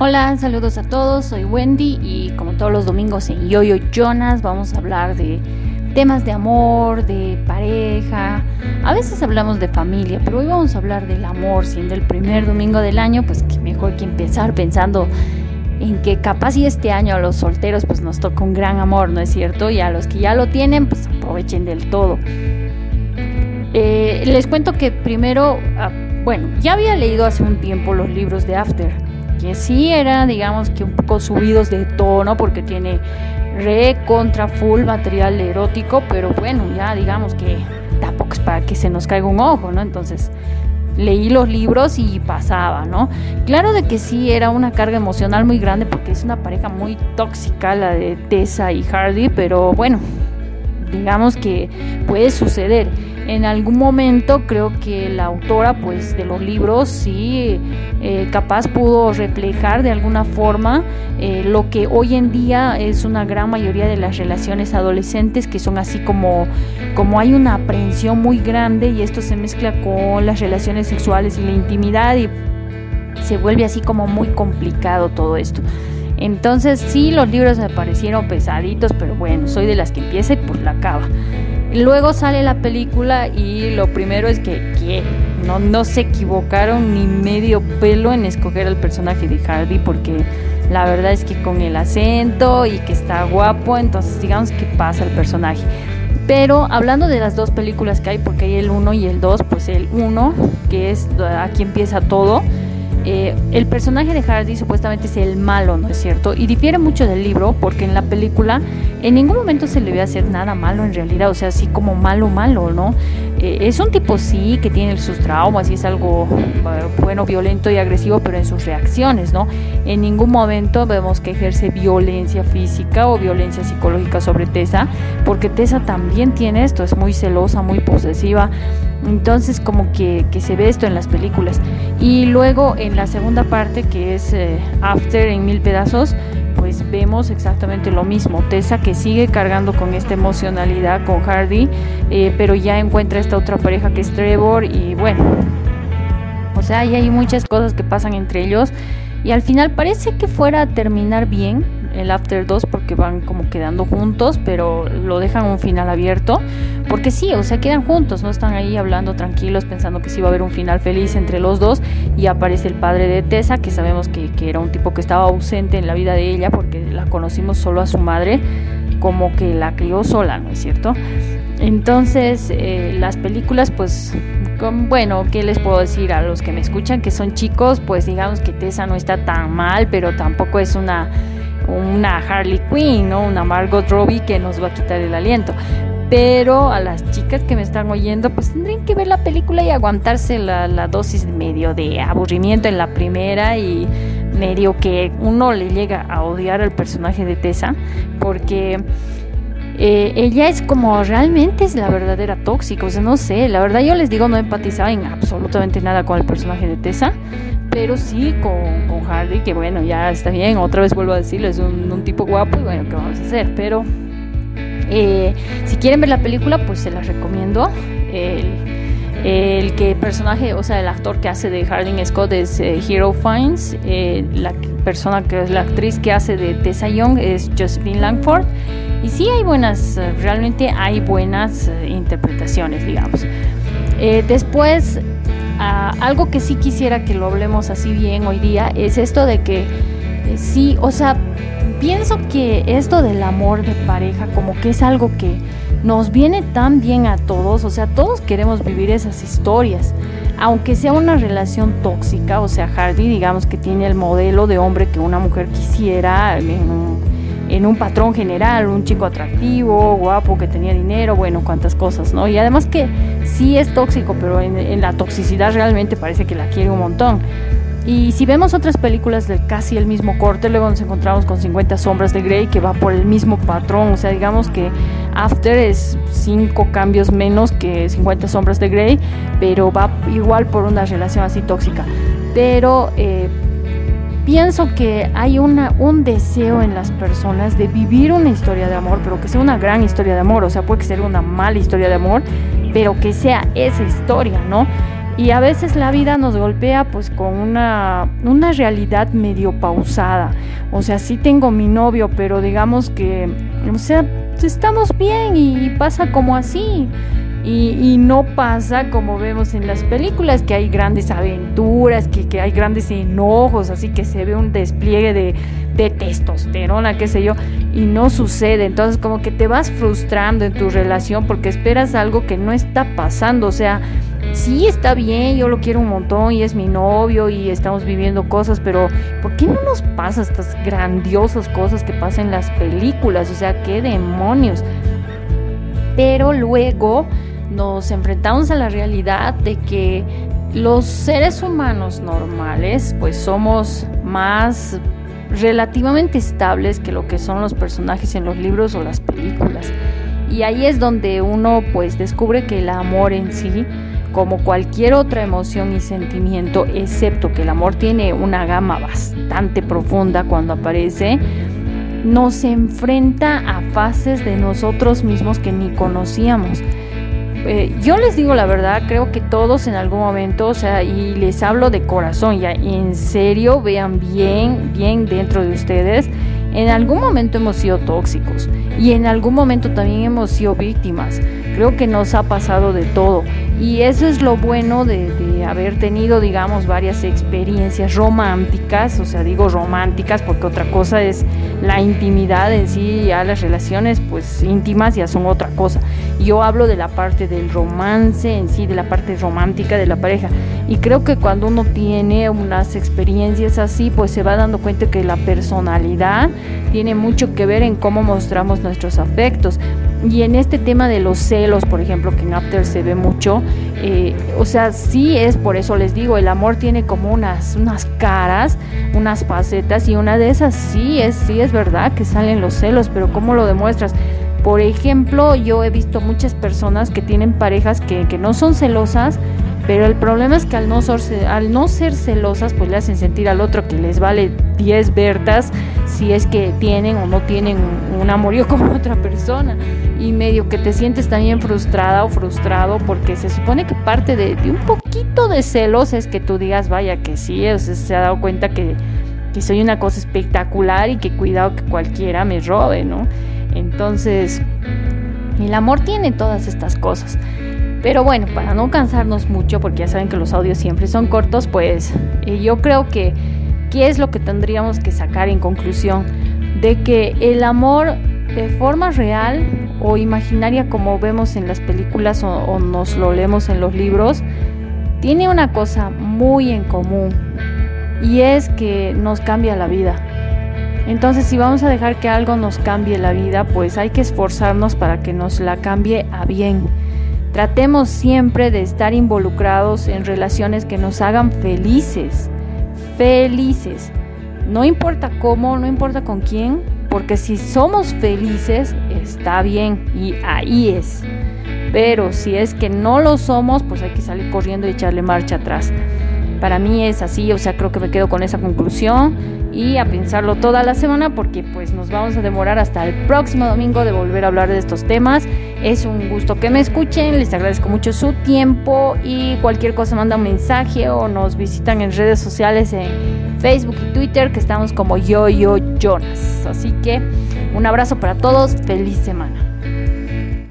Hola, saludos a todos, soy Wendy y como todos los domingos en Yoyo Jonas vamos a hablar de temas de amor, de pareja, a veces hablamos de familia, pero hoy vamos a hablar del amor, siendo el primer domingo del año, pues que mejor que empezar pensando en que capaz y este año a los solteros pues nos toca un gran amor, ¿no es cierto? Y a los que ya lo tienen pues aprovechen del todo. Eh, les cuento que primero, ah, bueno, ya había leído hace un tiempo los libros de After, que sí era, digamos que un poco subidos de tono porque tiene re contra full material erótico, pero bueno, ya digamos que tampoco es para que se nos caiga un ojo, ¿no? Entonces leí los libros y pasaba, ¿no? Claro de que sí era una carga emocional muy grande porque es una pareja muy tóxica la de Tessa y Hardy, pero bueno, digamos que puede suceder en algún momento creo que la autora pues de los libros sí eh, capaz pudo reflejar de alguna forma eh, lo que hoy en día es una gran mayoría de las relaciones adolescentes que son así como como hay una aprehensión muy grande y esto se mezcla con las relaciones sexuales y la intimidad y se vuelve así como muy complicado todo esto. Entonces sí, los libros me parecieron pesaditos, pero bueno, soy de las que empieza y pues la acaba. Luego sale la película y lo primero es que, no, se equivocaron ni medio pelo en escoger al personaje de Hardy porque la verdad es que con el acento y que está guapo, entonces digamos que pasa el personaje. Pero hablando de las dos películas que hay, porque hay el 1 y el 2, pues el 1, que es aquí empieza todo, eh, el personaje de Hardy supuestamente es el malo, ¿no es cierto? Y difiere mucho del libro porque en la película en ningún momento se le ve hacer nada malo en realidad, o sea, así como malo, malo, ¿no? Eh, es un tipo sí que tiene sus traumas y es algo bueno, violento y agresivo, pero en sus reacciones, ¿no? En ningún momento vemos que ejerce violencia física o violencia psicológica sobre Tessa, porque Tessa también tiene esto, es muy celosa, muy posesiva. Entonces como que, se ve esto en las películas. Y luego en la segunda parte, que es eh, After en mil pedazos, pues vemos exactamente lo mismo. Tessa que sigue cargando con esta emocionalidad con Hardy, eh, pero ya encuentra esta otra pareja que es Trevor y bueno, o sea, ahí hay muchas cosas que pasan entre ellos y al final parece que fuera a terminar bien el After 2 porque van como quedando juntos, pero lo dejan un final abierto. Porque sí, o sea, quedan juntos, no están ahí hablando tranquilos pensando que sí va a haber un final feliz entre los dos. Y aparece el padre de Tessa, que sabemos que, que era un tipo que estaba ausente en la vida de ella porque la conocimos solo a su madre, como que la crió sola, ¿no es cierto? Entonces, eh, las películas, pues, bueno, ¿qué les puedo decir a los que me escuchan que son chicos? Pues digamos que Tessa no está tan mal, pero tampoco es una una Harley Quinn, ¿no? Una Margot Robbie que nos va a quitar el aliento. Pero a las chicas que me están oyendo, pues tendrían que ver la película y aguantarse la, la dosis medio de aburrimiento en la primera y medio que uno le llega a odiar al personaje de Tessa porque eh, ella es como realmente es la verdadera tóxica, o sea, no sé, la verdad yo les digo no empatizaba en absolutamente nada con el personaje de Tessa, pero sí con, con que bueno, ya está bien, otra vez vuelvo a decirlo, es un, tipo guapo y bueno, ¿qué vamos a hacer? Pero eh, si quieren ver la película, pues se las recomiendo. El, que personaje, o sea, el actor que hace de Harding Scott es eh, Hero Fines, la persona que es la actriz que hace de Tessa Young es Josephine Langford. Y sí hay buenas, eh, realmente hay buenas eh, interpretaciones, digamos. Eh, después, algo que sí quisiera que lo hablemos así bien hoy día es esto de que sí, o sea, pienso que esto del amor de pareja como que es algo que nos viene tan bien a todos, o sea, todos queremos vivir esas historias, aunque sea una relación tóxica, o sea, Hardy digamos que tiene el modelo de hombre que una mujer quisiera en un en un patrón general, un chico atractivo, guapo, que tenía dinero, bueno, cuántas cosas, ¿no? Y además que sí es tóxico, pero en, la toxicidad realmente parece que la quiere un montón. Y si vemos otras películas de casi el mismo corte, luego nos encontramos con 50 sombras de Grey que va por el mismo patrón. O sea, digamos que After es cinco cambios menos que 50 sombras de Grey, pero va igual por una relación así tóxica. Pero eh, pienso que hay una, un deseo en las personas de vivir una historia de amor, pero que sea una gran historia de amor, o sea, puede ser una mala historia de amor, pero que sea esa historia, ¿no? Y a veces la vida nos golpea pues con una, una realidad medio pausada. O sea, sí tengo mi novio, pero digamos que, o sea, estamos bien y pasa como así. Y, no pasa como vemos en las películas, que hay grandes aventuras, que, que hay grandes enojos, así que se ve un despliegue de, de, testosterona, qué sé yo, y no sucede. Entonces como que te vas frustrando en tu relación porque esperas algo que no está pasando. O sea, sí está bien, yo lo quiero un montón y es mi novio y estamos viviendo cosas, pero ¿por qué no nos pasa estas grandiosas cosas que pasan en las películas? O sea, qué demonios. Pero luego nos enfrentamos a la realidad de que los seres humanos normales pues somos más relativamente estables que lo que son los personajes en los libros o las películas. Y ahí es donde uno pues descubre que el amor en sí, como cualquier otra emoción y sentimiento, excepto que el amor tiene una gama bastante profunda cuando aparece, nos enfrenta a fases de nosotros mismos que ni conocíamos. Eh, yo les digo la verdad, creo que todos en algún momento, o sea, y les hablo de corazón, ya, en serio, vean bien, bien dentro de ustedes, en algún momento hemos sido tóxicos y en algún momento también hemos sido víctimas. Creo que nos ha pasado de todo y eso es lo bueno de, haber tenido, digamos, varias experiencias románticas, o sea, digo románticas porque otra cosa es la intimidad en sí, ya las relaciones pues íntimas ya son otra cosa. Yo hablo de la parte del romance en sí, de la parte romántica de la pareja y creo que cuando uno tiene unas experiencias así, pues se va dando cuenta que la personalidad tiene mucho que ver en cómo mostramos nuestros afectos. Y en este tema de los celos, por ejemplo, que en After se ve mucho, eh, o sea, sí es por eso les digo, el amor tiene como unas, unas caras, unas facetas, y una de esas sí es, sí es verdad que salen los celos, pero ¿cómo lo demuestras? Por ejemplo, yo he visto muchas personas que tienen parejas que, que no son celosas, pero el problema es que al no, ser, al no ser celosas, pues le hacen sentir al otro que les vale 10 vertas si es que tienen o no tienen un, amorío con otra persona. Y medio que te sientes también frustrada o frustrado porque se supone que parte de, un poquito de celos es que tú digas, vaya que sí, se ha dado cuenta que, que soy una cosa espectacular y que cuidado que cualquiera me robe, ¿no? Entonces, el amor tiene todas estas cosas. Pero bueno, para no cansarnos mucho, porque ya saben que los audios siempre son cortos, pues eh, yo creo que ¿qué es lo que tendríamos que sacar en conclusión? De que el amor de forma real o imaginaria como vemos en las películas o, o nos lo leemos en los libros, tiene una cosa muy en común y es que nos cambia la vida. Entonces, si vamos a dejar que algo nos cambie la vida, pues hay que esforzarnos para que nos la cambie a bien. Tratemos siempre de estar involucrados en relaciones que nos hagan felices, felices. No importa cómo, no importa con quién, porque si somos felices, está bien y ahí es. Pero si es que no lo somos, pues hay que salir corriendo y echarle marcha atrás. Para mí es así, o sea, creo que me quedo con esa conclusión y a pensarlo toda la semana porque pues nos vamos a demorar hasta el próximo domingo de volver a hablar de estos temas. Es un gusto que me escuchen, les agradezco mucho su tiempo y cualquier cosa manda un mensaje o nos visitan en redes sociales en Facebook y Twitter que estamos como yo yo Jonas. Así que un abrazo para todos, feliz semana.